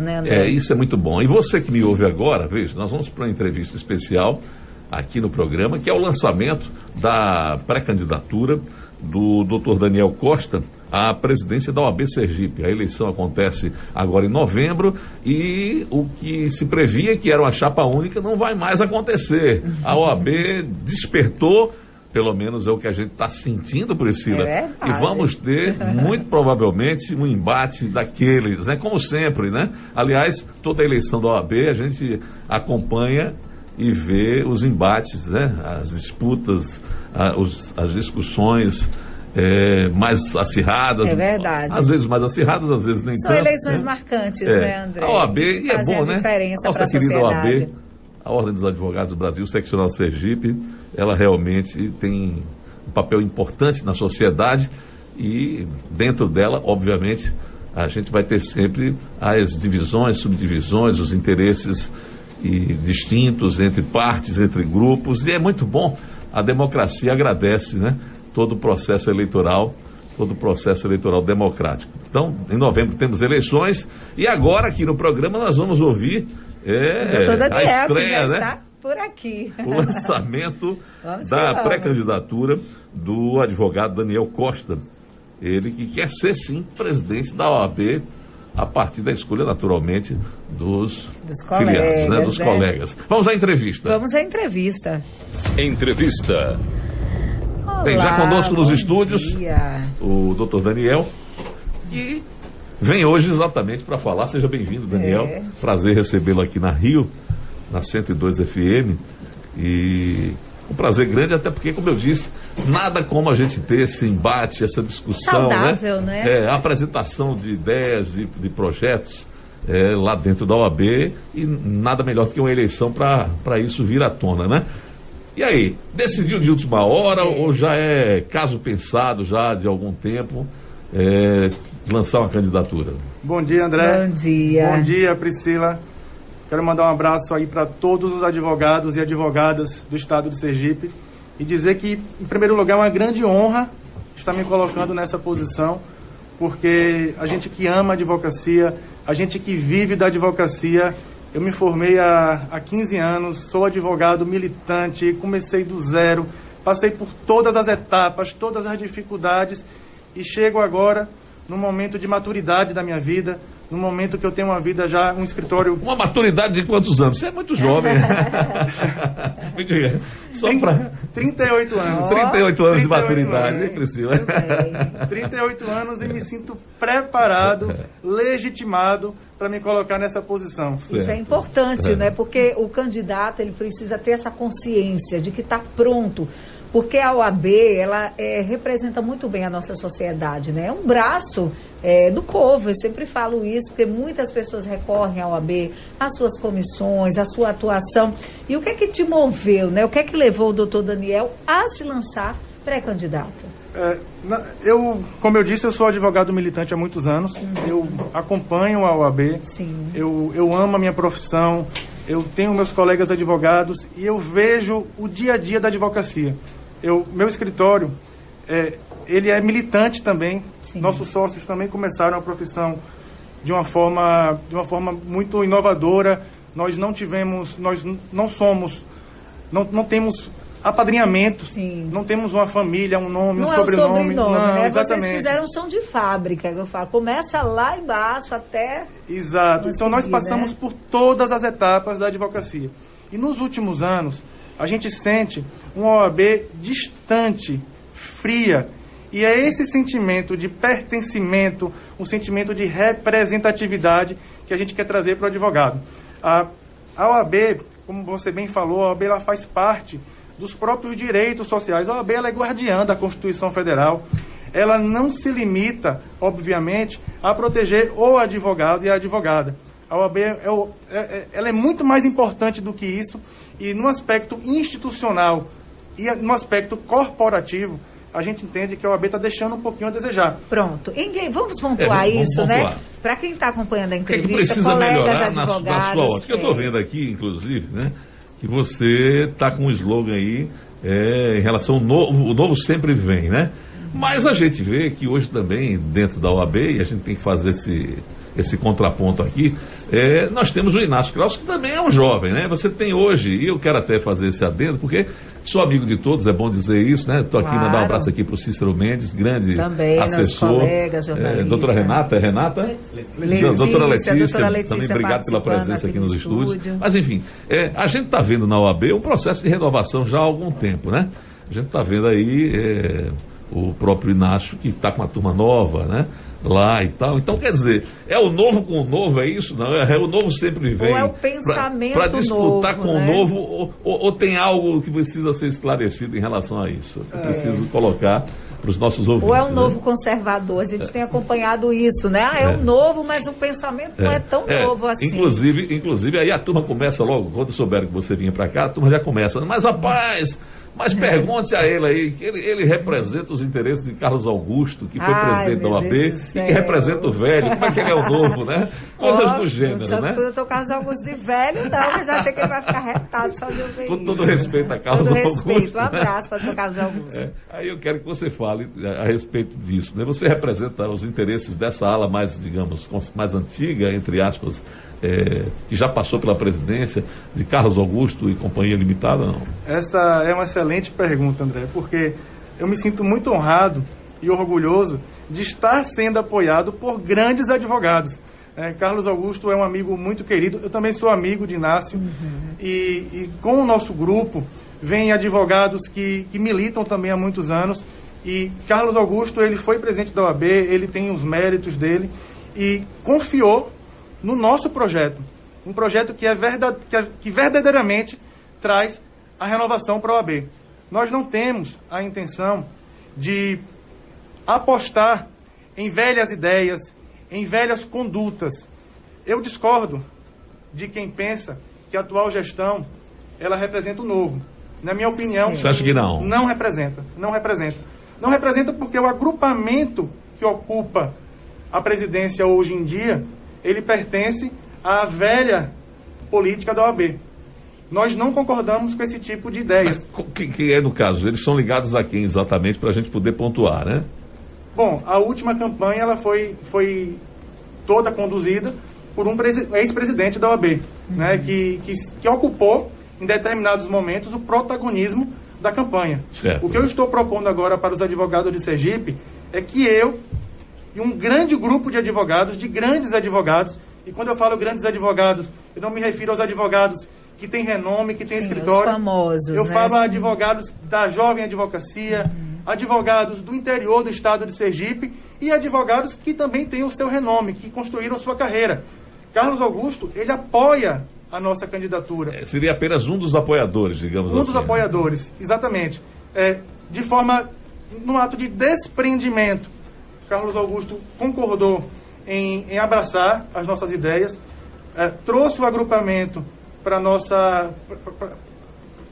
né, André? É, isso é muito bom. E você que me ouve agora, veja, nós vamos para uma entrevista especial aqui no programa, que é o lançamento da pré-candidatura do Dr. Daniel Costa à presidência da OAB Sergipe. A eleição acontece agora em novembro e o que se previa que era uma chapa única não vai mais acontecer. A OAB despertou pelo menos é o que a gente está sentindo, Priscila. É e vamos ter, muito provavelmente, um embate daqueles, né? Como sempre, né? Aliás, toda a eleição da OAB a gente acompanha e vê os embates, né? As disputas, os, as discussões é, mais acirradas. É verdade. Às vezes mais acirradas, às vezes nem São tanto. São eleições né? marcantes, é. né, André? A OAB, e é bom, né? Nossa querida OAB, a Ordem dos Advogados do Brasil, seccional Sergipe, ela realmente tem um papel importante na sociedade e dentro dela, obviamente, a gente vai ter sempre as divisões, subdivisões, os interesses e distintos entre partes, entre grupos, e é muito bom. A democracia agradece, né? todo o processo eleitoral, todo o processo eleitoral democrático. Então, em novembro temos eleições e agora aqui no programa nós vamos ouvir é, a estreia, né? por aqui. O lançamento da pré-candidatura do advogado Daniel Costa. Ele que quer ser, sim, presidente da OAB a partir da escolha, naturalmente, dos, dos filiados, colegas, né? dos né? colegas. Vamos à entrevista. Vamos à entrevista. Entrevista. Olá, Bem, já conosco nos estúdios dia. o doutor Daniel, que vem hoje exatamente para falar. Seja bem-vindo, Daniel. É. Prazer recebê-lo aqui na Rio, na 102 FM. E um prazer grande, até porque, como eu disse, nada como a gente ter esse embate, essa discussão. Saudável, né? né? É, a apresentação de ideias, de, de projetos é, lá dentro da OAB e nada melhor do que uma eleição para isso vir à tona, né? E aí, decidiu de última hora ou já é caso pensado já de algum tempo é, lançar uma candidatura? Bom dia, André. Bom dia. Bom dia, Priscila. Quero mandar um abraço aí para todos os advogados e advogadas do estado de Sergipe e dizer que, em primeiro lugar, é uma grande honra estar me colocando nessa posição, porque a gente que ama a advocacia, a gente que vive da advocacia, eu me formei há, há 15 anos, sou advogado militante, comecei do zero, passei por todas as etapas, todas as dificuldades e chego agora no momento de maturidade da minha vida, no momento que eu tenho uma vida já, um escritório. Uma maturidade de quantos anos? Você é muito jovem. Diga. Só pra... 38 anos. 38 anos 38 de maturidade, hein, Priscila? 38 anos e me sinto preparado, legitimado para me colocar nessa posição. Certo. Isso é importante, é. né? Porque o candidato ele precisa ter essa consciência de que está pronto porque a OAB ela é, representa muito bem a nossa sociedade, né? É um braço é, do povo. Eu sempre falo isso porque muitas pessoas recorrem à OAB, às suas comissões, à sua atuação. E o que é que te moveu, né? O que é que levou o doutor Daniel a se lançar pré-candidato? É, eu, como eu disse, eu sou advogado militante há muitos anos. Uhum. Eu acompanho a OAB. Sim. Eu, eu amo a minha profissão. Eu tenho meus colegas advogados e eu vejo o dia a dia da advocacia eu, meu escritório, é, ele é militante também. Sim. Nossos sócios também começaram a profissão de uma forma, de uma forma muito inovadora. Nós não tivemos, nós não somos, não, não temos apadrinhamento, Sim. não temos uma família, um nome, não um é sobrenome. sobrenome não, né? exatamente. Vocês fizeram som de fábrica, eu falo. Começa lá embaixo até. Exato. Então nós passamos né? por todas as etapas da advocacia. E nos últimos anos, a gente sente uma OAB distante, fria. E é esse sentimento de pertencimento, um sentimento de representatividade que a gente quer trazer para o advogado. A, a OAB, como você bem falou, a OAB ela faz parte dos próprios direitos sociais. A OAB ela é guardiã da Constituição Federal. Ela não se limita, obviamente, a proteger o advogado e a advogada. A OAB é, é, é, ela é muito mais importante do que isso e no aspecto institucional e no aspecto corporativo, a gente entende que a OAB está deixando um pouquinho a desejar. Pronto. Vamos pontuar é, vamos, isso, vamos né? Para quem está acompanhando a entrevista, que, é que precisa colegas melhorar advogados... Na, na sua ótica. É. Eu estou vendo aqui, inclusive, né, que você está com um slogan aí é, em relação ao novo, o novo sempre vem, né? Mas a gente vê que hoje também, dentro da OAB, e a gente tem que fazer esse, esse contraponto aqui, é, nós temos o Inácio Kraus, que também é um jovem, né? Você tem hoje, e eu quero até fazer esse adendo, porque sou amigo de todos, é bom dizer isso, né? Estou aqui claro. mandar um abraço aqui para o Cícero Mendes, grande também, assessor. Colegas, é, doutora Renata, é Renata? Letícia, doutora Letícia, doutora Letícia também obrigado pela presença aqui, aqui nos estúdios. Estúdio. Mas enfim, é, a gente está vendo na OAB um processo de renovação já há algum tempo, né? A gente está vendo aí é, o próprio Inácio que está com uma turma nova, né? Lá e tal. Então, quer dizer, é o novo com o novo, é isso? Não, é, é o novo sempre vem. Ou é o pensamento Para disputar novo, com né? o novo, ou, ou, ou, tem algo que precisa ser esclarecido em relação a isso? Eu é. preciso colocar para os nossos ouvintes. Ou é um né? novo conservador? A gente é. tem acompanhado isso, né? Ah, é, é. um novo, mas o pensamento não é, é tão novo assim. Inclusive, inclusive, aí a turma começa logo, quando souberam que você vinha para cá, a turma já começa. Mas, rapaz mas pergunte a ele aí, que ele, ele representa os interesses de Carlos Augusto, que foi Ai, presidente da OAB, e que representa o velho. Como é que ele é o novo, né? Coisas oh, do gênero, né? Eu tô Carlos Augusto de velho, não, eu já sei que ele vai ficar retado só de ouvir Com todo respeito a Carlos todo Augusto. respeito, um abraço para o Carlos Augusto. É, aí eu quero que você fale a respeito disso, né? Você representa os interesses dessa ala mais, digamos, mais antiga, entre aspas, é, que já passou pela presidência de Carlos Augusto e Companhia Limitada, não? Essa é uma excelente pergunta, André, porque eu me sinto muito honrado e orgulhoso de estar sendo apoiado por grandes advogados. É, Carlos Augusto é um amigo muito querido, eu também sou amigo de Inácio, uhum. e, e, com o nosso grupo vem advogados que, que militam também há muitos anos, e Carlos Augusto, ele foi presidente da OAB, ele tem os méritos dele, e confiou no nosso projeto. Um projeto que, é verdade, que, é, que verdadeiramente traz a renovação para a OAB. Nós não temos a intenção de apostar em velhas ideias, em velhas condutas. Eu discordo de quem pensa que a atual gestão ela representa o novo. Na minha opinião, Você acha que não? Não representa, não representa. Não representa porque o agrupamento que ocupa a presidência hoje em dia ele pertence à velha política da OAB. Nós não concordamos com esse tipo de ideia. Mas que, que é no caso? Eles são ligados a quem exatamente para a gente poder pontuar, né? Bom, a última campanha ela foi, foi toda conduzida por um ex-presidente da OAB, uhum. né, que, que, que, ocupou em determinados momentos o protagonismo da campanha. Certo. O que eu estou propondo agora para os advogados de Sergipe é que eu e um grande grupo de advogados, de grandes advogados. E quando eu falo grandes advogados, eu não me refiro aos advogados que têm renome, que têm Sim, escritório. Os famosos, eu né? falo a advogados da jovem advocacia, uhum. advogados do interior do estado de Sergipe e advogados que também têm o seu renome, que construíram sua carreira. Carlos Augusto, ele apoia a nossa candidatura. É, seria apenas um dos apoiadores, digamos um assim. Um dos né? apoiadores, exatamente. É, de forma, num ato de desprendimento Carlos Augusto concordou em, em abraçar as nossas ideias, é, trouxe o agrupamento para a nossa,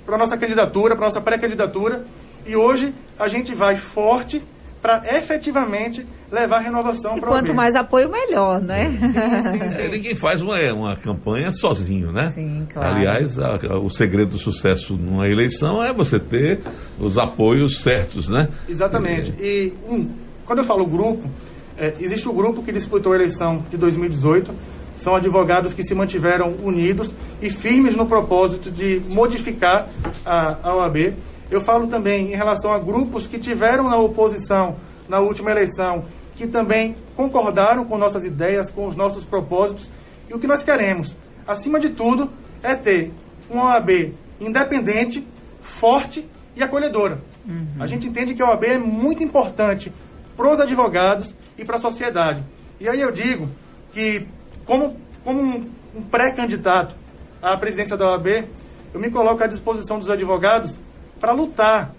para nossa candidatura, para nossa pré-candidatura, e hoje a gente vai forte para efetivamente levar a renovação para o Quanto mais apoio, melhor, né? Sim, sim, sim. É, ninguém faz uma, uma campanha sozinho, né? Sim, claro. Aliás, a, a, o segredo do sucesso numa eleição é você ter os apoios certos, né? Exatamente. E um, quando eu falo grupo, é, existe o grupo que disputou a eleição de 2018, são advogados que se mantiveram unidos e firmes no propósito de modificar a, a OAB. Eu falo também em relação a grupos que tiveram na oposição na última eleição, que também concordaram com nossas ideias, com os nossos propósitos. E o que nós queremos, acima de tudo, é ter uma OAB independente, forte e acolhedora. Uhum. A gente entende que a OAB é muito importante para os advogados e para a sociedade. E aí eu digo que, como, como um, um pré-candidato à presidência da OAB, eu me coloco à disposição dos advogados para lutar,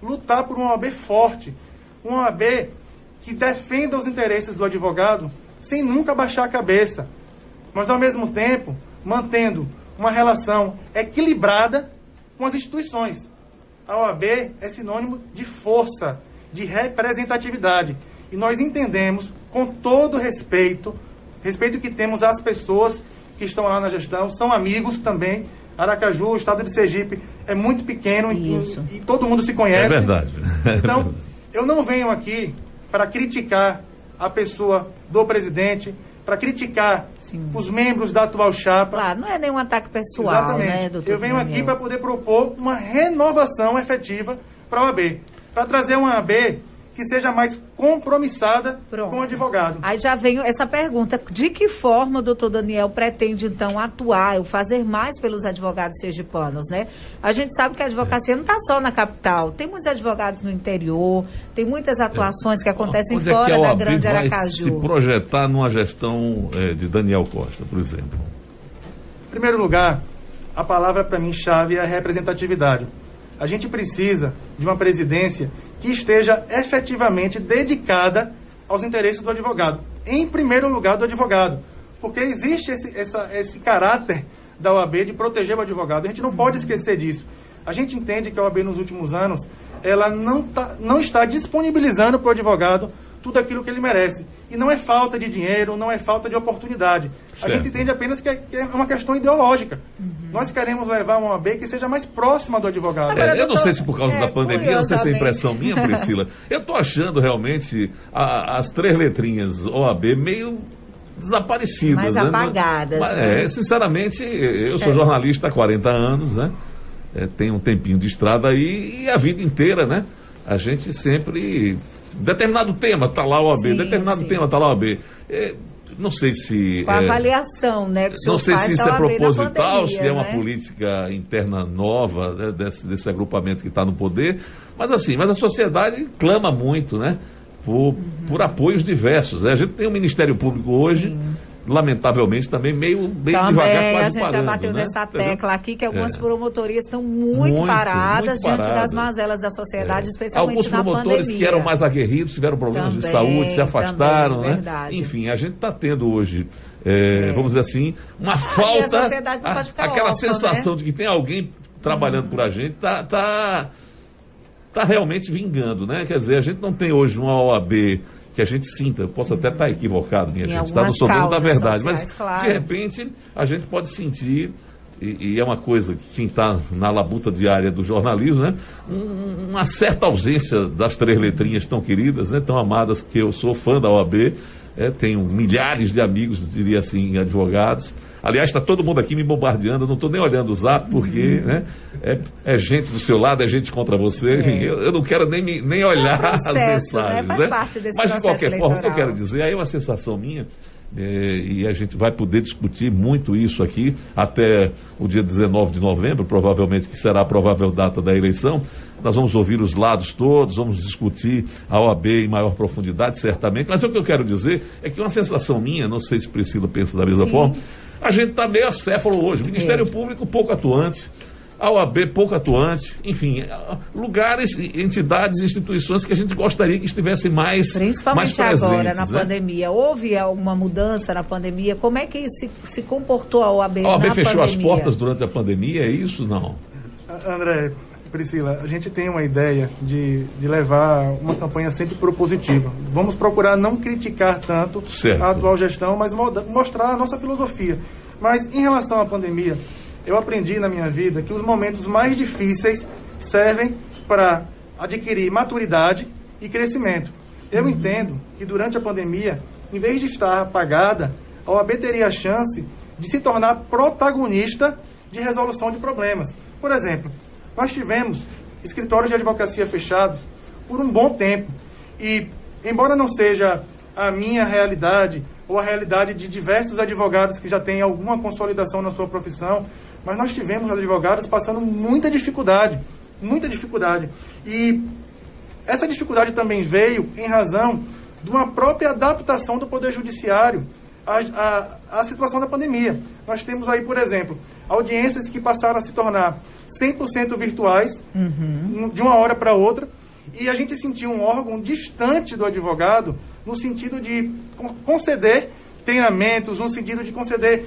lutar por uma OAB forte, uma OAB que defenda os interesses do advogado sem nunca baixar a cabeça, mas ao mesmo tempo mantendo uma relação equilibrada com as instituições. A OAB é sinônimo de força, de representatividade. E nós entendemos, com todo respeito, respeito que temos às pessoas que estão lá na gestão, são amigos também. Aracaju, o estado de Sergipe, é muito pequeno e, e, todo mundo se conhece. É verdade. Então, eu não venho aqui para criticar a pessoa do presidente, para criticar Sim. os membros da atual chapa. Claro, não é nenhum ataque pessoal, Exatamente. né, doutor? Eu venho Daniel. aqui para poder propor uma renovação efetiva para a OAB. Para trazer uma OAB que seja mais compromissada Pronto. com o advogado. Aí já vem essa pergunta: de que forma o doutor Daniel pretende, então, atuar ou fazer mais pelos advogados sergipanos, né? A gente sabe que a advocacia não está só na capital, tem muitos advogados no interior, tem muitas atuações que acontecem Onde fora é que da Grande vai Aracaju. se projetar numa gestão é, de Daniel Costa, por exemplo? Em primeiro lugar, a palavra para mim chave é a representatividade. A gente precisa de uma presidência que esteja efetivamente dedicada aos interesses do advogado. Em primeiro lugar, do advogado. Porque existe esse, essa, esse caráter da OAB de proteger o advogado. A gente não pode esquecer disso. A gente entende que a OAB nos últimos anos ela não, tá, não está disponibilizando para o advogado tudo aquilo que ele merece. E não é falta de dinheiro, não é falta de oportunidade. Certo. A gente entende apenas que é, que é uma questão ideológica. Uhum. Nós queremos levar uma OAB que seja mais próxima do advogado. É, eu não sei se por causa é, da pandemia, não sei se é impressão minha, Priscila. eu estou achando realmente a, as três letrinhas OAB meio desaparecidas. Mais né? apagadas. Mas, né? É, sinceramente, eu sou é. jornalista há 40 anos, né? É, tenho um tempinho de estrada aí e a vida inteira, né? A gente sempre Determinado tema está lá o OAB, sim, determinado sim. tema está lá o OAB. É, não sei se. Com a é, avaliação, né? não sei se isso é proposital, pandemia, se é uma né? política interna nova né, desse, desse agrupamento que está no poder. Mas assim, mas a sociedade clama muito, né? Por, uhum. por apoios diversos. Né? A gente tem o um Ministério Público hoje. Sim lamentavelmente, também meio, meio também, devagar, quase a gente parando, já bateu né? nessa tecla aqui, que algumas é. promotorias estão muito, muito paradas muito diante paradas. das mazelas da sociedade, é. especialmente Alguns na promotores pandemia. que eram mais aguerridos, tiveram problemas também, de saúde, se afastaram, também, né? Verdade. Enfim, a gente está tendo hoje, é, é, vamos dizer assim, uma falta, a, aquela órfão, sensação né? de que tem alguém trabalhando hum. por a gente, tá, tá, tá realmente vingando, né? Quer dizer, a gente não tem hoje uma OAB que a gente sinta. Eu posso até estar equivocado, minha em gente, está no sobrando da verdade, sociais, mas claro. de repente a gente pode sentir, e, e é uma coisa que quem está na labuta diária do jornalismo, né, um, uma certa ausência das três letrinhas tão queridas, né, tão amadas, que eu sou fã da OAB, é, tenho milhares de amigos, diria assim, advogados. Aliás, está todo mundo aqui me bombardeando, eu não estou nem olhando o zap, porque uhum. né, é, é, gente do seu lado, é gente contra você. É. Eu, eu, não quero nem, nem olhar é processo, as né? mensagens. Né? Né? Mas, de qualquer eleitoral. forma, o que eu quero dizer, aí é uma sensação minha, é, e a gente vai poder discutir muito isso aqui até o dia 19 de novembro, provavelmente que será a provável data da eleição. Nós vamos ouvir os lados todos, vamos discutir a OAB em maior profundidade, certamente. Mas o que eu quero dizer é que uma sensação minha, não sei se Priscila pensa da mesma Sim. forma, a gente está meio acéfalo hoje. Ministério é. Público pouco atuante a OAB pouco atuante, enfim, lugares, entidades, instituições que a gente gostaria que estivessem mais Principalmente mais presentes, agora, na né? pandemia. Houve alguma mudança na pandemia? Como é que se, se comportou a OAB A OAB fechou pandemia? as portas durante a pandemia, é isso? Não. André, Priscila, a gente tem uma ideia de, de levar uma campanha sempre propositiva. Vamos procurar não criticar tanto certo. a atual gestão, mas mostrar a nossa filosofia. Mas em relação à pandemia, eu aprendi na minha vida que os momentos mais difíceis servem para adquirir maturidade e crescimento. Eu entendo que durante a pandemia, em vez de estar apagada, a OAB teria a chance de se tornar protagonista de resolução de problemas. Por exemplo, nós tivemos escritórios de advocacia fechados por um bom tempo e, embora não seja a minha realidade ou a realidade de diversos advogados que já têm alguma consolidação na sua profissão, mas nós tivemos advogados passando muita dificuldade, muita dificuldade. E essa dificuldade também veio em razão de uma própria adaptação do Poder Judiciário à, à, à situação da pandemia. Nós temos aí, por exemplo, audiências que passaram a se tornar 100% virtuais, uhum. de uma hora para outra, e a gente sentiu um órgão distante do advogado, no sentido de conceder treinamentos, no sentido de conceder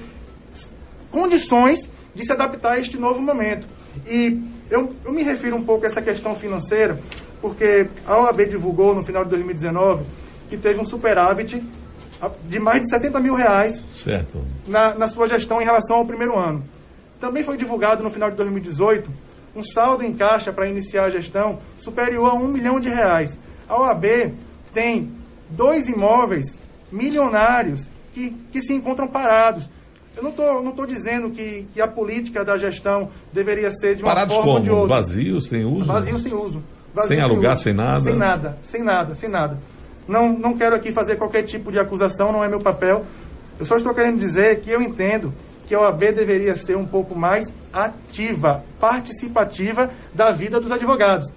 condições de se adaptar a este novo momento. E eu, eu me refiro um pouco a essa questão financeira, porque a OAB divulgou no final de 2019 que teve um superávit de mais de 70 mil reais certo. Na, na sua gestão em relação ao primeiro ano. Também foi divulgado no final de 2018 um saldo em caixa para iniciar a gestão superior a um milhão de reais. A OAB tem dois imóveis milionários que, que se encontram parados. Eu não estou não tô dizendo que, que a política da gestão deveria ser de uma Parados forma ou como? de outra. Vazios, sem uso? Vazio sem uso. Sem alugar, uso. sem nada? Sem nada, sem nada, sem nada. Não, não quero aqui fazer qualquer tipo de acusação, não é meu papel. Eu só estou querendo dizer que eu entendo que a OAB deveria ser um pouco mais ativa, participativa da vida dos advogados.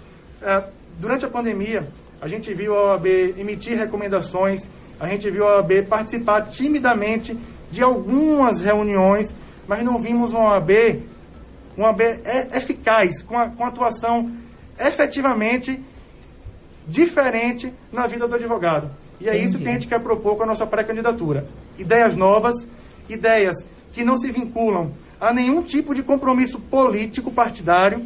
É, durante a pandemia, a gente viu a OAB emitir recomendações, a gente viu a OAB participar timidamente de algumas reuniões, mas não vimos uma OAB, uma OAB eficaz, com, a, com atuação efetivamente diferente na vida do advogado. E é isso Entendi. que a gente quer propor com a nossa pré-candidatura. Ideias novas, ideias que não se vinculam a nenhum tipo de compromisso político partidário.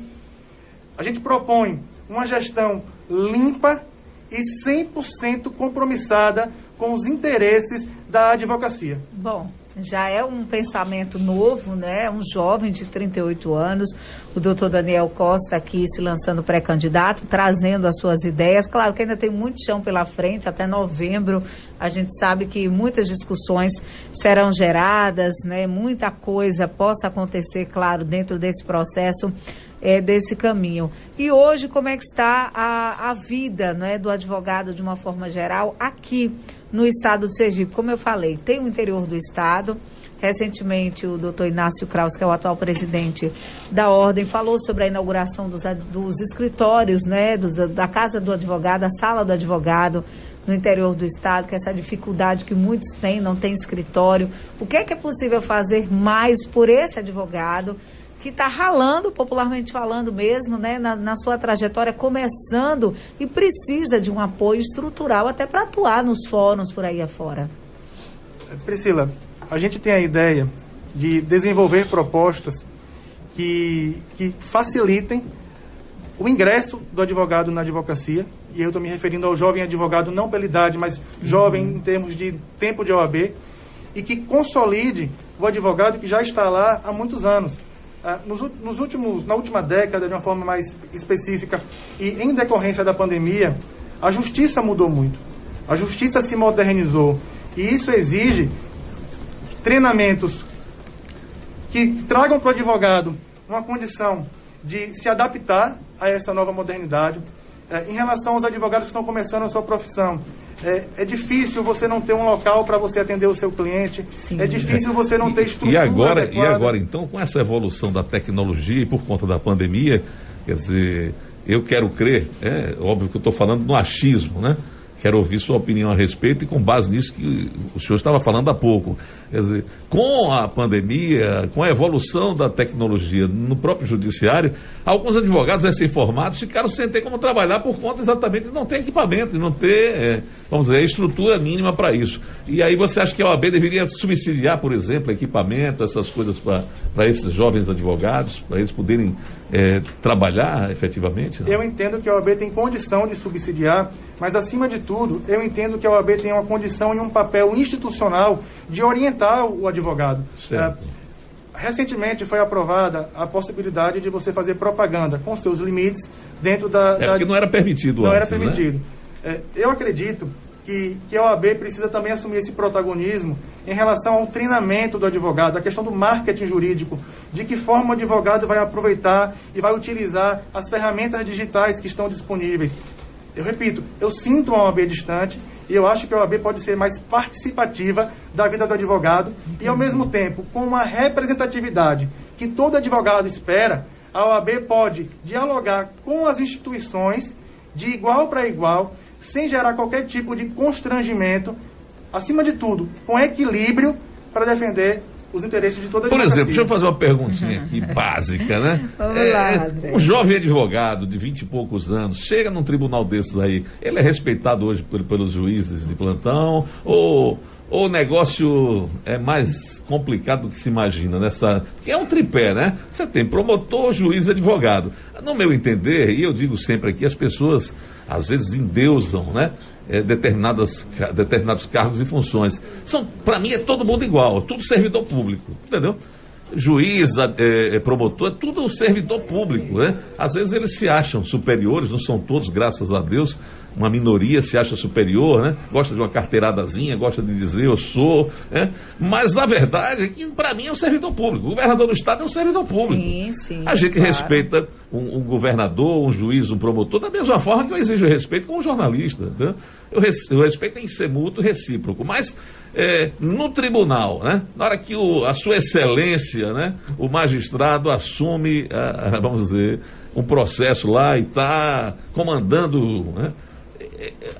A gente propõe uma gestão limpa e 100% compromissada com os interesses da advocacia. Bom, já é um pensamento novo, né? Um jovem de 38 anos, o doutor Daniel Costa aqui se lançando pré-candidato, trazendo as suas ideias. Claro que ainda tem muito chão pela frente, até novembro a gente sabe que muitas discussões serão geradas, né? Muita coisa possa acontecer, claro, dentro desse processo é, desse caminho. E hoje, como é que está a, a vida né, do advogado de uma forma geral aqui no estado de Sergipe? Como eu falei, tem o interior do estado. Recentemente, o doutor Inácio Kraus, que é o atual presidente da Ordem, falou sobre a inauguração dos, dos escritórios, né, dos- da Casa do Advogado, a Sala do Advogado no interior do estado, que é essa dificuldade que muitos têm, não tem escritório. O que é que é possível fazer mais por esse advogado? Que está ralando, popularmente falando mesmo, né, na, na sua trajetória, começando e precisa de um apoio estrutural até para atuar nos fóruns por aí afora. Priscila, a gente tem a ideia de desenvolver propostas que, que facilitem o ingresso do advogado na advocacia, e eu estou me referindo ao jovem advogado não pela idade, mas jovem em termos de tempo de OAB, e que consolide o advogado que já está lá há muitos anos. Ah, nos, últimos, na última década, de uma forma mais específica, e em decorrência da pandemia, a justiça mudou muito. A justiça se modernizou. E isso exige treinamentos que tragam para o advogado uma condição de se adaptar a essa nova modernidade. É, em relação aos advogados que estão começando a sua profissão, é, é difícil você não ter um local para você atender o seu cliente, Sim. é difícil você não ter E estrutura agora, e adequada. agora, então, com essa evolução da tecnologia e por conta da pandemia, quer dizer, eu quero crer, é óbvio que eu estou falando no achismo, né? Quero ouvir sua opinião a respeito e com base nisso que o senhor estava falando há pouco. Quer dizer, com a pandemia, com a evolução da tecnologia no próprio judiciário, alguns advogados recém-formados ficaram sem ter como trabalhar por conta exatamente de não ter equipamento, de não ter, é, vamos dizer, estrutura mínima para isso. E aí você acha que a OAB deveria subsidiar, por exemplo, equipamento, essas coisas para esses jovens advogados, para eles poderem é, trabalhar efetivamente? Não? Eu entendo que a OAB tem condição de subsidiar, mas acima de tudo, eu entendo que a OAB tem uma condição e um papel institucional de orientar o advogado. Certo. É, recentemente foi aprovada a possibilidade de você fazer propaganda com seus limites dentro da. É da- porque não era permitido não antes, era né? permitido. É, eu acredito que, que a OAB precisa também assumir esse protagonismo em relação ao treinamento do advogado, a questão do marketing jurídico, de que forma o advogado vai aproveitar e vai utilizar as ferramentas digitais que estão disponíveis. Eu repito, eu sinto uma OAB distante e eu acho que a OAB pode ser mais participativa da vida do advogado e, ao mesmo tempo, com uma representatividade que todo advogado espera, a OAB pode dialogar com as instituições de igual para igual, sem gerar qualquer tipo de constrangimento, acima de tudo, com equilíbrio para defender os interesses de toda a Por exemplo, deixa eu fazer uma perguntinha aqui básica, né? Vamos lá, André. um jovem advogado de vinte e poucos anos chega num tribunal desses aí, ele é respeitado hoje por- pelos juízes de plantão ou o negócio é mais complicado do que se imagina nessa. Porque é um tripé, né? Você tem promotor, juiz advogado. No meu entender, e eu digo sempre aqui, as pessoas às vezes endeusam, né? eh, determinadas, determinados cargos e funções. São, para mim, é todo mundo igual, tudo servidor público, entendeu? Juiz, eh, promotor, é tudo servidor público, né? Às vezes eles se acham superiores, não são todos, graças a Deus, uma minoria se acha superior, né? Gosta de uma carteiradazinha, gosta de dizer eu sou, né? Mas na verdade, para mim é um servidor público. O governador do estado é um servidor público. Sim, sim. A gente claro. respeita um, um, governador, um juiz, um promotor, da mesma forma que eu exijo respeito como jornalista. Né? Eu, res, eu respeito tem que ser mútuo recíproco. Mas é, no tribunal, né? Na hora que o, a sua excelência, né? O magistrado assume, a, a, vamos dizer, um processo lá e está comandando, né?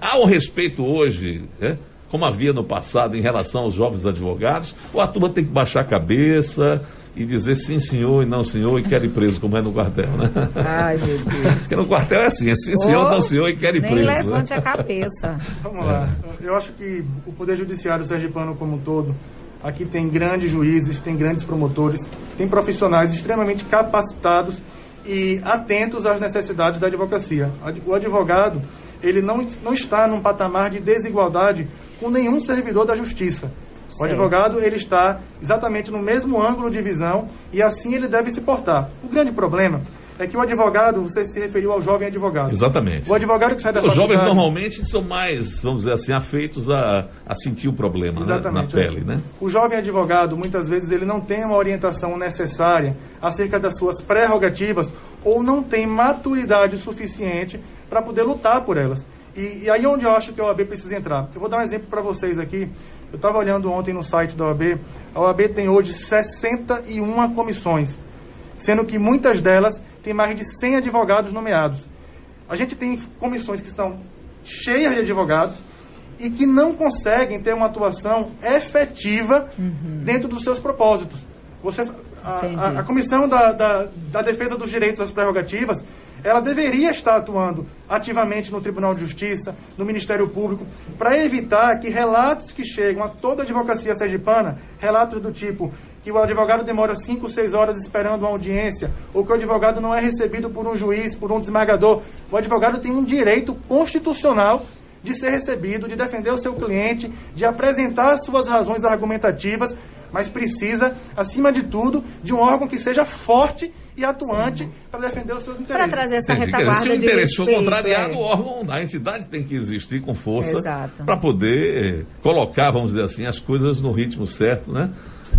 Há um respeito hoje, né? como havia no passado em relação aos jovens advogados, ou a turma tem que baixar a cabeça e dizer sim senhor e não senhor e quer ir preso, como é no quartel, né? Ai, meu Deus. Porque no quartel é assim, é sim senhor, oh, não senhor e quer ir nem preso. Nem né? levante né? a cabeça. Vamos lá. Eu acho que o Poder Judiciário sergipano como um todo, aqui tem grandes juízes, tem grandes promotores, tem profissionais extremamente capacitados e atentos às necessidades da advocacia. O advogado ele não, não está num patamar de desigualdade com nenhum servidor da justiça. O advogado ele está exatamente no mesmo ângulo de visão e assim ele deve se portar. O grande problema é que o advogado, você se referiu ao jovem advogado. Exatamente. O advogado que sai da Os jovens normalmente são mais, vamos dizer assim, afeitos a, a sentir o problema né, na pele, né? O jovem advogado, muitas vezes, ele não tem uma orientação necessária acerca das suas prerrogativas ou não tem maturidade suficiente para poder lutar por elas. E, e aí é onde eu acho que a OAB precisa entrar. Eu vou dar um exemplo para vocês aqui. Eu estava olhando ontem no site da OAB. A OAB tem hoje 61 comissões, sendo que muitas delas têm mais de 100 advogados nomeados. A gente tem comissões que estão cheias de advogados e que não conseguem ter uma atuação efetiva uhum. dentro dos seus propósitos. Você, a, a, a Comissão da, da, da Defesa dos Direitos das Prerrogativas ela deveria estar atuando ativamente no Tribunal de Justiça, no Ministério Público, para evitar que relatos que chegam a toda a advocacia sergipana, relatos do tipo que o advogado demora 5, 6 horas esperando uma audiência, ou que o advogado não é recebido por um juiz, por um desembargador. O advogado tem um direito constitucional de ser recebido, de defender o seu cliente, de apresentar suas razões argumentativas, mas precisa, acima de tudo, de um órgão que seja forte e atuante para defender os seus interesses. Para trazer essa retaguarda Se o interesse for contrariado, é. o órgão, a entidade tem que existir com força para poder eh, colocar, vamos dizer assim, as coisas no ritmo certo, né?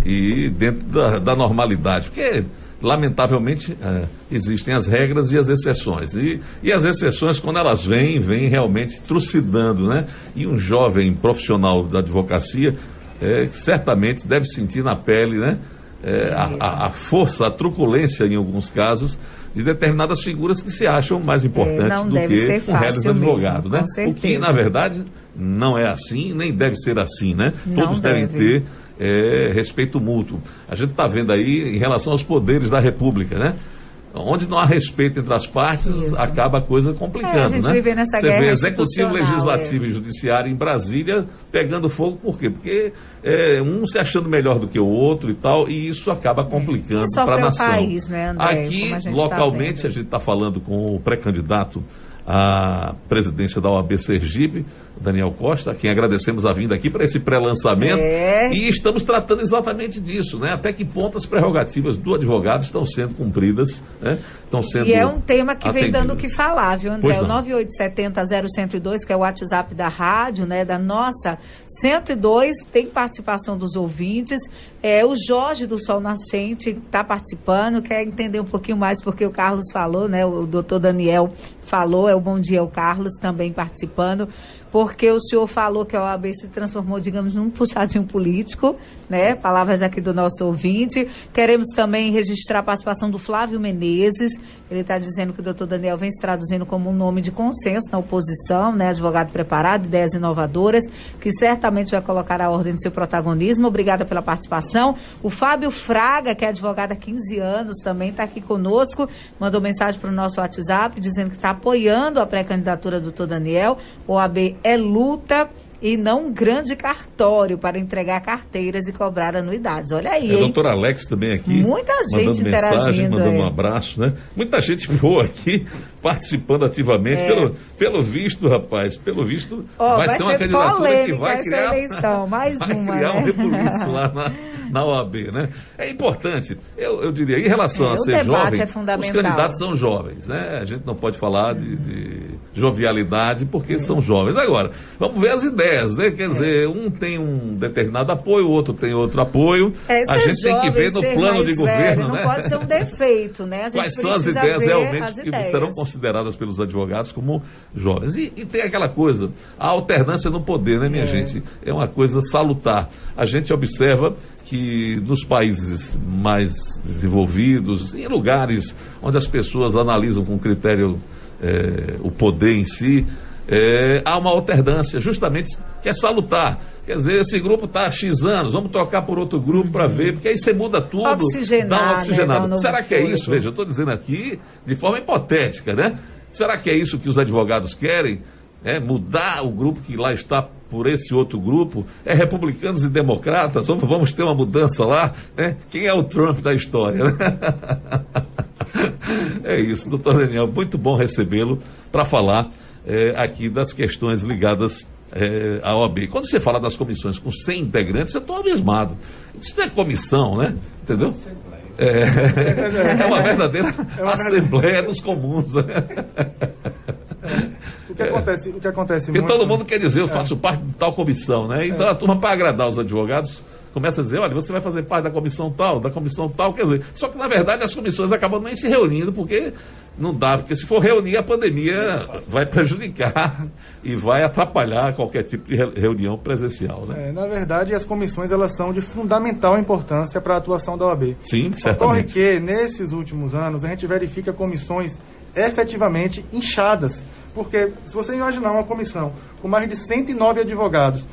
E dentro da, da normalidade. Porque lamentavelmente, é, existem as regras e as exceções. E, e as exceções, quando elas vêm, vêm realmente trucidando, né? E um jovem profissional da advocacia é, certamente deve sentir na pele, né? É, a, a, força, a truculência, em alguns casos, de determinadas figuras que se acham mais é, importantes do que um réis advogado, mesmo, né? O que, na verdade, não é assim, nem deve ser assim, né? Não Todos deve. devem ter é, respeito mútuo. A gente está vendo aí em relação aos poderes da República, né? Onde não há respeito entre as partes, Isso. acaba a coisa complicando, é, a gente né? Vive nessa Você vê executivo, legislativo é. e judiciário em Brasília pegando fogo, por quê? Porque é, um se achando melhor do que o outro e tal, e isso acaba é. complicando para a nação. País, né, André, Aqui, a localmente, tá a gente está falando com o pré-candidato à presidência da OAB Sergipe, Daniel Costa, a quem agradecemos a vinda aqui para esse pré-lançamento. É. E estamos tratando exatamente disso, né? Até que ponto as prerrogativas do advogado estão sendo cumpridas, né? Estão sendo E é um tema que atendidas. vem dando o que falar, viu, André? O 9870-0102, que é o WhatsApp da rádio, né? Da nossa 102, tem participação dos ouvintes. É, o Jorge do Sol Nascente está participando, quer entender um pouquinho mais porque o Carlos falou, né? O doutor Daniel falou, é o Bom Dia, o Carlos também participando porque o senhor falou que a OAB se transformou, digamos, num puxadinho político, né? Palavras aqui do nosso ouvinte. Queremos também registrar a participação do Flávio Menezes. Ele está dizendo que o doutor Daniel vem se traduzindo como um nome de consenso na oposição, né? Advogado preparado, ideias inovadoras, que certamente vai colocar a ordem do seu protagonismo. Obrigada pela participação. O Fábio Fraga, que é advogado há 15 anos, também está aqui conosco. Mandou mensagem para o nosso WhatsApp dizendo que está apoiando a pré-candidatura do doutor Daniel. OAB é luta e não um grande cartório para entregar carteiras e cobrar anuidades. Olha aí. É, doutor Alex também aqui. Muita gente mandando mensagem, interagindo. mandando um abraço, né? Muita gente boa aqui participando ativamente. É. Pelo, pelo visto, rapaz, pelo visto, Ó, vai, vai ser uma ser candidatura que vai criar, eleição, mais vai uma, criar um né? rebuliço lá na, na OAB, né? É importante, eu, eu diria, em relação É, a ser jovem, é os candidatos são jovens, né? A gente não pode falar de, de jovialidade porque são jovens. Agora, vamos ver as ideias, né? Quer dizer, um tem um determinado apoio, o outro tem outro apoio. É, a gente tem que jovem, ver no plano de velho, governo, Não né? pode ser um defeito, né? A gente Quais são as ideias realmente as que ideias. serão consideradas pelos advogados como jovens? E, e tem aquela coisa, a alternância no poder, né, minha É. gente? É uma coisa salutar. A gente observa que nos países mais desenvolvidos, em lugares onde as pessoas analisam com critério eh, o poder em si, eh, há uma alternância, justamente que é salutar. Quer dizer, esse grupo está há X anos, vamos trocar por outro grupo para ver, porque aí você muda tudo, Oxigenar, dá uma né, oxigenada. dar um novo Será que é isso? Veja, eu estou dizendo aqui de forma hipotética, né? Será que é isso que os advogados querem? É mudar o grupo que lá está por esse outro grupo? É republicanos e democratas? Vamos, vamos ter uma mudança lá? né? Quem é o Trump da história? né? É isso, doutor Daniel, muito bom recebê-lo para falar é, aqui das questões ligadas é, à OAB. Quando você fala das comissões com 100 integrantes, eu estou abismado. Isso não é comissão, né? Entendeu? É, é uma verdadeira Assembleia dos Comuns. né? O que acontece, o que acontece Porque muito... todo mundo quer dizer, eu faço parte de tal comissão, né? Então a turma, para agradar os advogados, começa a dizer, olha, você vai fazer parte da comissão tal, da comissão tal, quer dizer, só que na verdade as comissões acabam nem se reunindo, porque não dá, porque se for reunir, a pandemia vai prejudicar e vai atrapalhar qualquer tipo de re- reunião presencial, né? É, na verdade, as comissões elas são de fundamental importância para a atuação da OAB. Sim, Ocorre certamente. que, nesses últimos anos, a gente verifica comissões efetivamente inchadas. Porque, se você imaginar uma comissão com mais de 109 advogados,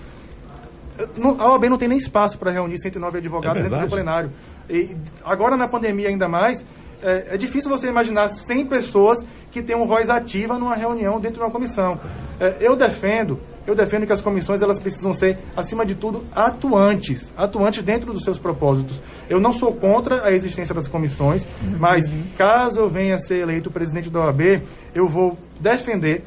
a OAB não tem nem espaço para reunir 109 advogados É dentro do plenário. E agora, na pandemia, ainda mais, é, é difícil você imaginar 100 pessoas que tenham voz ativa numa reunião dentro de uma comissão. É, eu defendo, eu defendo que as comissões elas precisam ser, acima de tudo, atuantes, atuantes dentro dos seus propósitos. Eu não sou contra a existência das comissões, mas caso eu venha a ser eleito presidente da OAB, eu vou defender,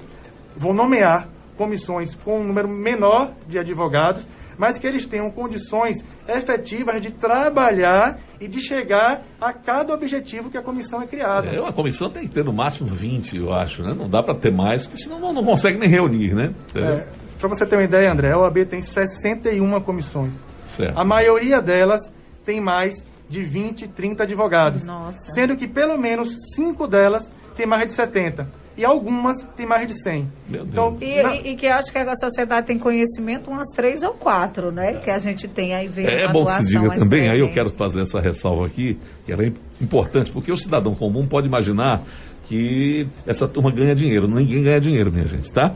vou nomear comissões com um número menor de advogados, mas que eles tenham condições efetivas de trabalhar e de chegar a cada objetivo que a comissão é criada. É, uma comissão tem que ter no máximo 20, eu acho, né? Não dá para ter mais, porque senão não, não consegue nem reunir, né? Entendeu? Para você ter uma ideia, André, a OAB tem 61 comissões. Certo. A maioria delas tem mais de 20, 30 advogados. Nossa. Sendo que pelo menos 5 delas têm mais de 70. E algumas têm mais de 100. Meu Deus. Então, E, na- e- e que eu acho que a sociedade tem conhecimento umas três ou quatro, né? Que a gente tem aí vendo É uma bom que se diga mais também, aí eu presente. quero fazer essa ressalva aqui, que ela é importante, porque o cidadão comum pode imaginar que essa turma ganha dinheiro. Ninguém ganha dinheiro, minha gente, tá?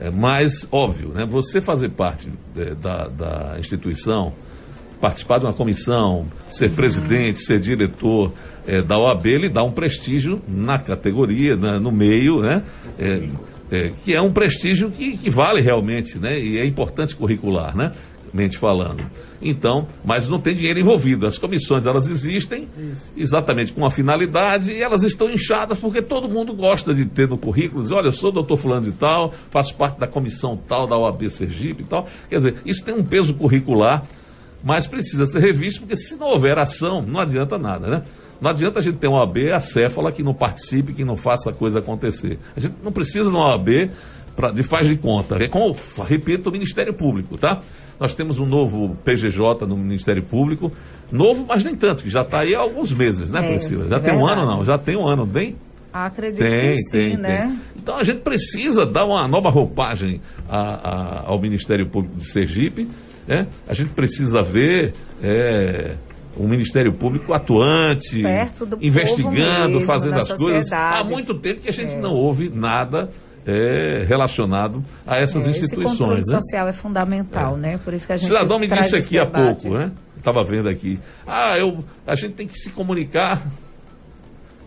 É, mas, óbvio, né, você fazer parte é, da, da instituição, participar de uma comissão, ser presidente, ser diretor é, da OAB, ele dá um prestígio na categoria, na- no meio, né? É, é, que é um prestígio que, que vale realmente, né? E é importante curricular, né? Mente falando. Então, mas não tem dinheiro envolvido. As comissões, elas existem exatamente com uma finalidade e elas estão inchadas porque todo mundo gosta de ter no currículo, dizer, olha, eu sou doutor fulano de tal, faço parte da comissão tal da OAB Sergipe e tal. Quer dizer, isso tem um peso curricular mas precisa ser revisto, porque se não houver ação, não adianta nada, né? Não adianta a gente ter uma OAB acéfala que não participe, que não faça a coisa acontecer. A gente não precisa de uma OAB pra, de faz de conta. É como, repito, o Ministério Público, tá? Nós temos um novo PGJ no Ministério Público, novo, mas nem tanto, que já está aí há alguns meses, né, É, Priscila? Já é tem um ano, não? Já tem um ano, bem? Acredito Tem, que sim, tem, né? tem. Então a gente precisa dar uma nova roupagem a- a- ao Ministério Público de Sergipe. Né? A gente precisa ver é, um Ministério Público atuante, investigando, mesmo, fazendo as coisas. Há muito tempo que a gente É. não ouve nada é, relacionado a essas É, esse controle instituições. Né? social é fundamental, É. né? Por isso que a O gente cidadão me traz disse aqui há pouco, né? Estava vendo aqui. Ah, eu, a gente tem que se comunicar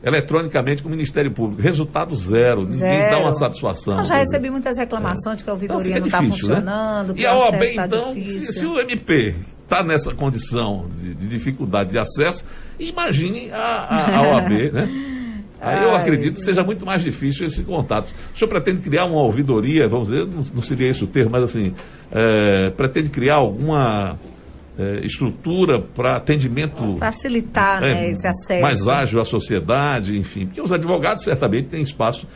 eletronicamente com o Ministério Público. Resultado zero. Ninguém Zero. dá uma satisfação. Eu já recebi muitas reclamações de que a ouvidoria não está né? funcionando, que E a OAB, está então, se, se o MP está nessa condição de, de dificuldade de acesso, imagine a, a, a OAB, né? Aí eu acredito que seja muito mais difícil esse contato. O senhor pretende criar uma ouvidoria, vamos dizer, não, não seria esse o termo, mas assim, é, pretende criar alguma é, estrutura para atendimento Facilitar é, né, esse acesso. mais ágil à sociedade, enfim. Porque os advogados certamente têm espaço,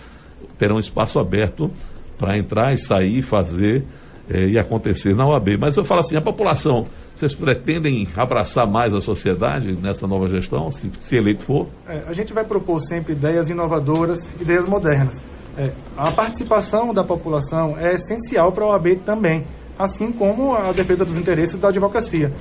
terão espaço aberto para entrar e sair, fazer eh, e acontecer na OAB. Mas eu falo assim, a população, vocês pretendem abraçar mais a sociedade nessa nova gestão, se, se eleito for? É, a gente vai propor sempre ideias inovadoras, ideias modernas. É, a participação da população é essencial para a OAB também, assim como a defesa dos interesses da advocacia.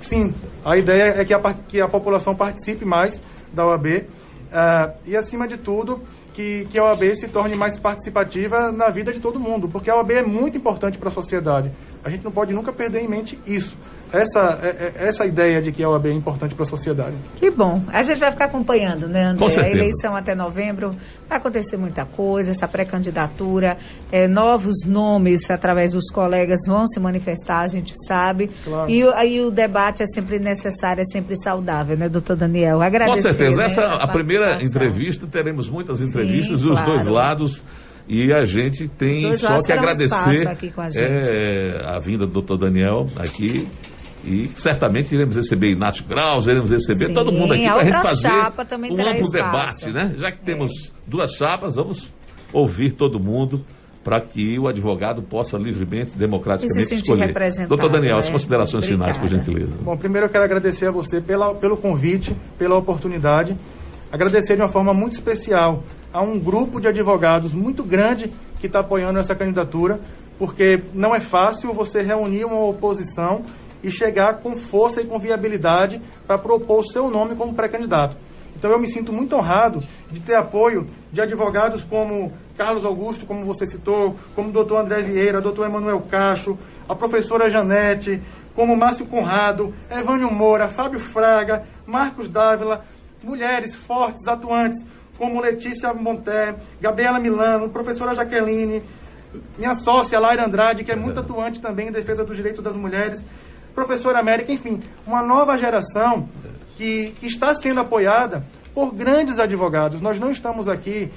Sim, a ideia é que a, que a população participe mais da OAB ah, e, acima de tudo, que, que a OAB se torne mais participativa na vida de todo mundo, porque a OAB é muito importante para a sociedade. A gente não pode nunca perder em mente isso. Essa, é- é- essa ideia de que a OAB é importante para a sociedade. Que bom. A gente vai ficar acompanhando, né, André? Com certeza. A eleição até novembro. Vai acontecer muita coisa, essa pré-candidatura, eh, novos nomes através dos colegas vão se manifestar, a gente sabe. Claro. E o- aí o debate é sempre necessário, é sempre saudável, né, doutor Daniel? Com Agradecer. certeza. né, Essa a primeira entrevista, teremos muitas entrevistas dos claro. dois lados. E a gente tem só que agradecer com a gente. é, a vinda do doutor Daniel aqui. E certamente iremos receber Inácio Graus, iremos receber Sim, todo mundo aqui para a gente outra fazer chapa também um amplo espaço. debate, né? Já que temos duas chapas, vamos ouvir todo mundo para que o advogado possa livremente, democraticamente se escolher. Doutor Daniel, as né? considerações finais, por Obrigada. gentileza. Bom, primeiro eu quero agradecer a você pela, pelo convite, pela oportunidade. Agradecer de uma forma muito especial a um grupo de advogados muito grande que está apoiando essa candidatura, porque não é fácil você reunir uma oposição e chegar com força e com viabilidade para propor o seu nome como pré-candidato. Então eu me sinto muito honrado de ter apoio de advogados como Carlos Augusto, como você citou, como o doutor André Vieira, doutor Emanuel Cacho, a professora Janete, como Márcio Conrado, Evânio Moura, Fábio Fraga, Marcos Dávila, mulheres fortes, atuantes, como Letícia Monté, Gabriela Milano, professora Jaqueline, minha sócia Laira Andrade, que é muito atuante também em defesa dos direitos das mulheres, professora América, enfim, uma nova geração que, que está sendo apoiada por grandes advogados. Nós não estamos aqui,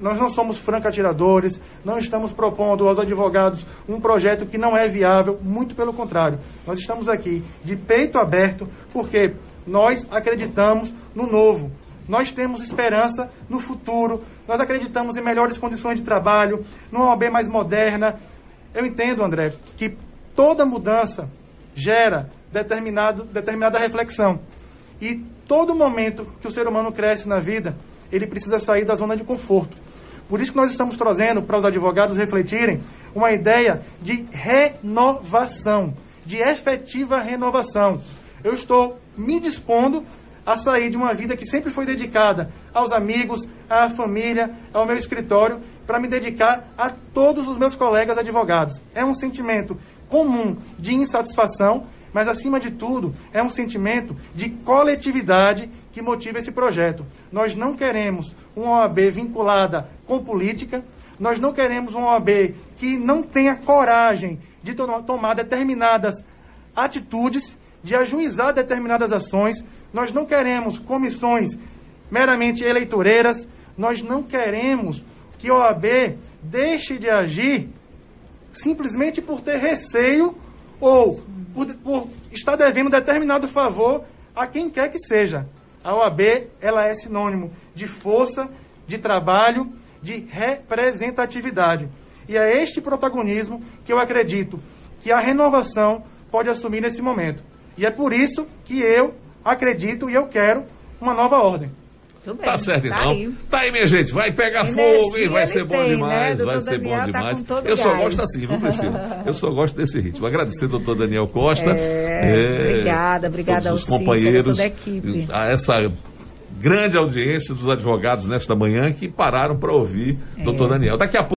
nós não somos franco-atiradores, não estamos propondo aos advogados um projeto que não é viável, muito pelo contrário. Nós estamos aqui de peito aberto porque nós acreditamos no novo. Nós temos esperança no futuro, nós acreditamos em melhores condições de trabalho, numa OAB mais moderna. Eu entendo, André, que toda mudança gera determinado, determinada reflexão. E todo momento que o ser humano cresce na vida, ele precisa sair da zona de conforto. Por isso que nós estamos trazendo para os advogados refletirem uma ideia de renovação, de efetiva renovação. Eu estou me dispondo a sair de uma vida que sempre foi dedicada aos amigos, à família, ao meu escritório, para me dedicar a todos os meus colegas advogados. É um sentimento comum de insatisfação, mas acima de tudo, é um sentimento de coletividade que motiva esse projeto. Nós não queremos uma OAB vinculada com política, nós não queremos uma OAB que não tenha coragem de to- tomar determinadas atitudes, de ajuizar determinadas ações. Nós não queremos comissões meramente eleitoreiras, nós não queremos que a OAB deixe de agir simplesmente por ter receio ou por, por estar devendo determinado favor a quem quer que seja. A OAB ela é sinônimo de força, de trabalho, de representatividade. E é este protagonismo que eu acredito que a renovação pode assumir nesse momento. E é por isso que eu acredito e eu quero uma nova ordem. Bem, Tá certo, tá então. aí. Tá aí, minha gente. Vai pegar Energia fogo e vai ele ser bom tem, né? demais. Doutor Vai ser Daniel bom tá demais. Eu só gás. gosto assim, viu, Priscila? Eu só gosto desse ritmo. Agradecer doutor Daniel Costa. É, obrigada, obrigada todos os ao Cícero, companheiros. toda a equipe. A essa grande audiência dos advogados nesta manhã que pararam para ouvir o doutor Daniel. Daqui a pouco.